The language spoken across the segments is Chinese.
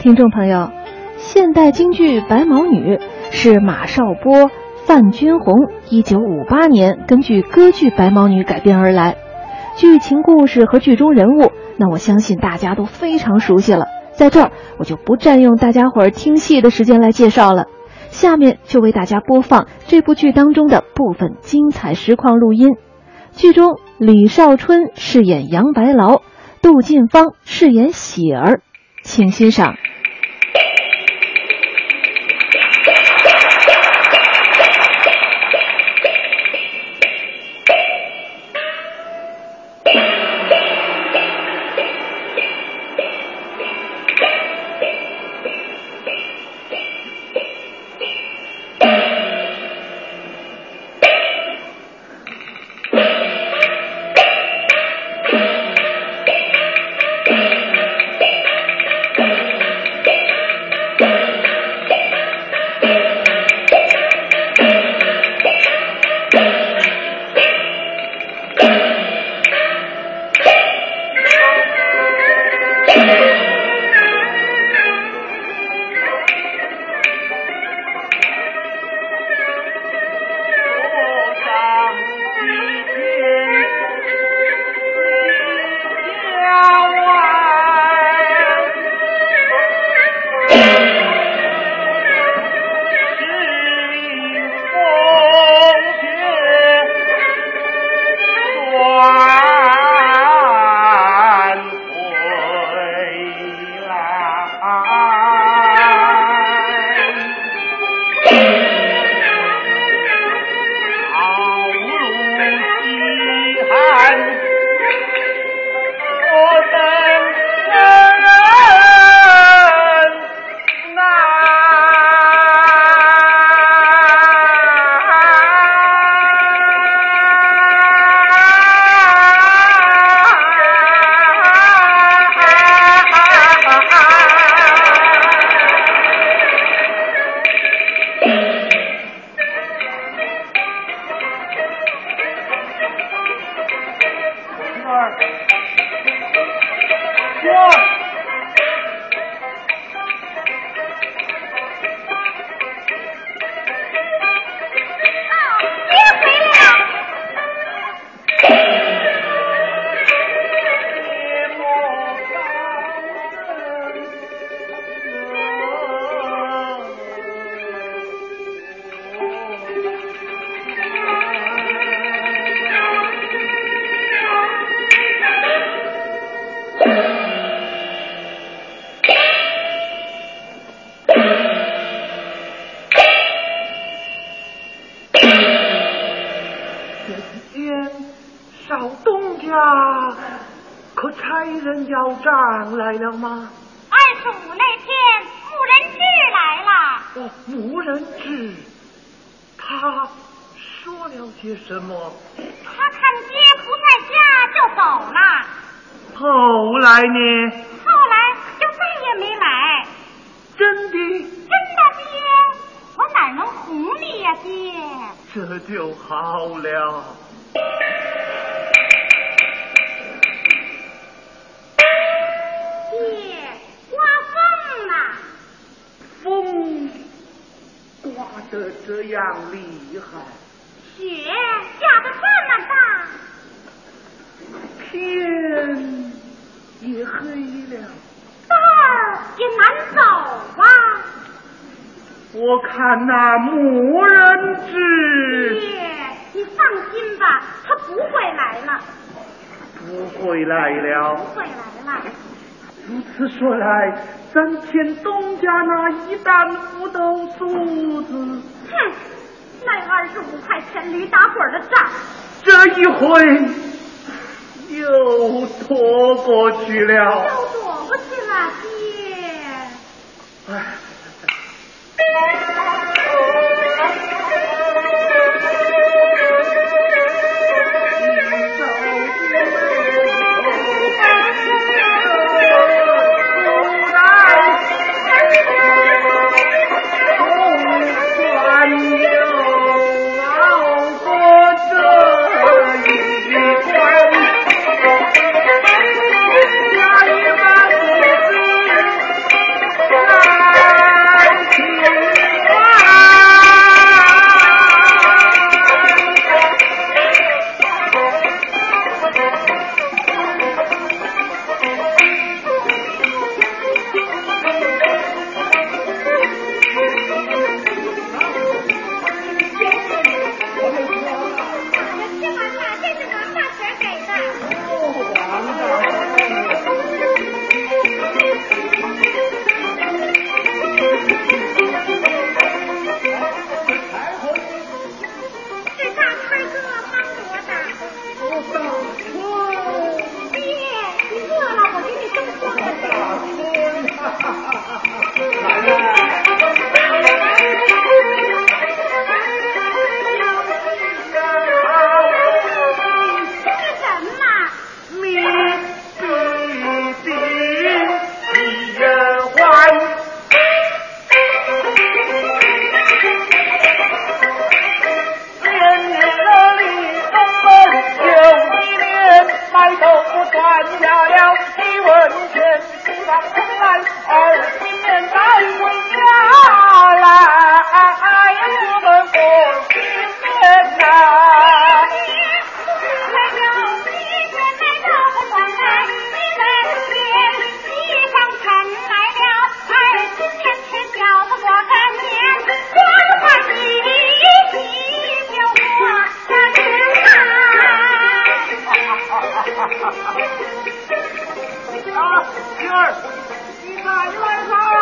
听众朋友，现代京剧《白毛女》是马少波、范君红一九五八年根据歌剧《白毛女》改编而来，剧情故事和剧中人物，那我相信大家都非常熟悉了。在这儿，我就不占用大家伙儿听戏的时间来介绍了。下面就为大家播放这部剧当中的部分精彩实况录音。剧中，李少春饰演杨白劳，杜近芳饰演喜儿，请欣赏。来了吗？二十五那天，木人志来了。哦，木人志，他说了些什么？他看街不在家就走了。后来呢？后来就再也没来。真的？真的，爹。我哪能哄你呀，爹？这就好了。得这样厉害，雪下得这么大，天也黑了，道也难走啊。我看那木人志，爹，你放心吧，他不会来了，不会来了，不会来了。如此说来，咱欠东家那一担不豆数子，哼，那二十五块钱驴打滚的账，这一回又拖过去了，又躲过去了，爹。哎。问家了一问天西上城来二新年赶回家来我们过新年呐新来了喜鹊来一上来了二新年过个年欢欢喜喜就过个年啊一二一来了来了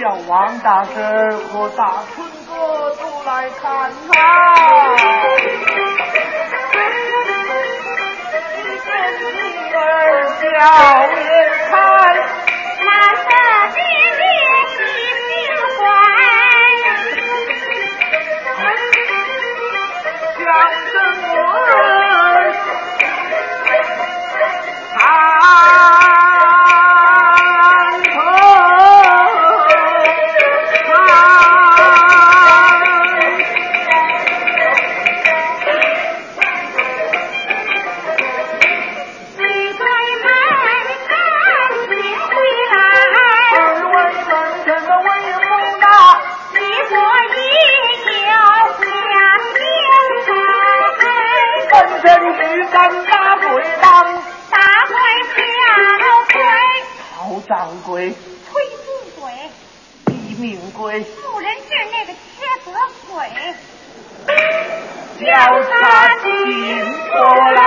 叫王大婶和大春哥都来看她，你跟女儿叫本身须干大鬼当，大怪小鬼，曹掌柜，崔富鬼，李明贵，妇人志那个缺德鬼，叫他请过来。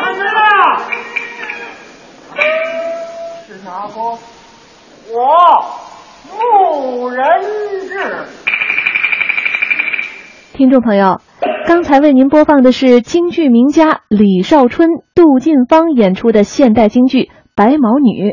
看着啦，是哪个？我木人志。听众朋友，刚才为您播放的是京剧名家李少春、杜近芳演出的现代京剧《白毛女》。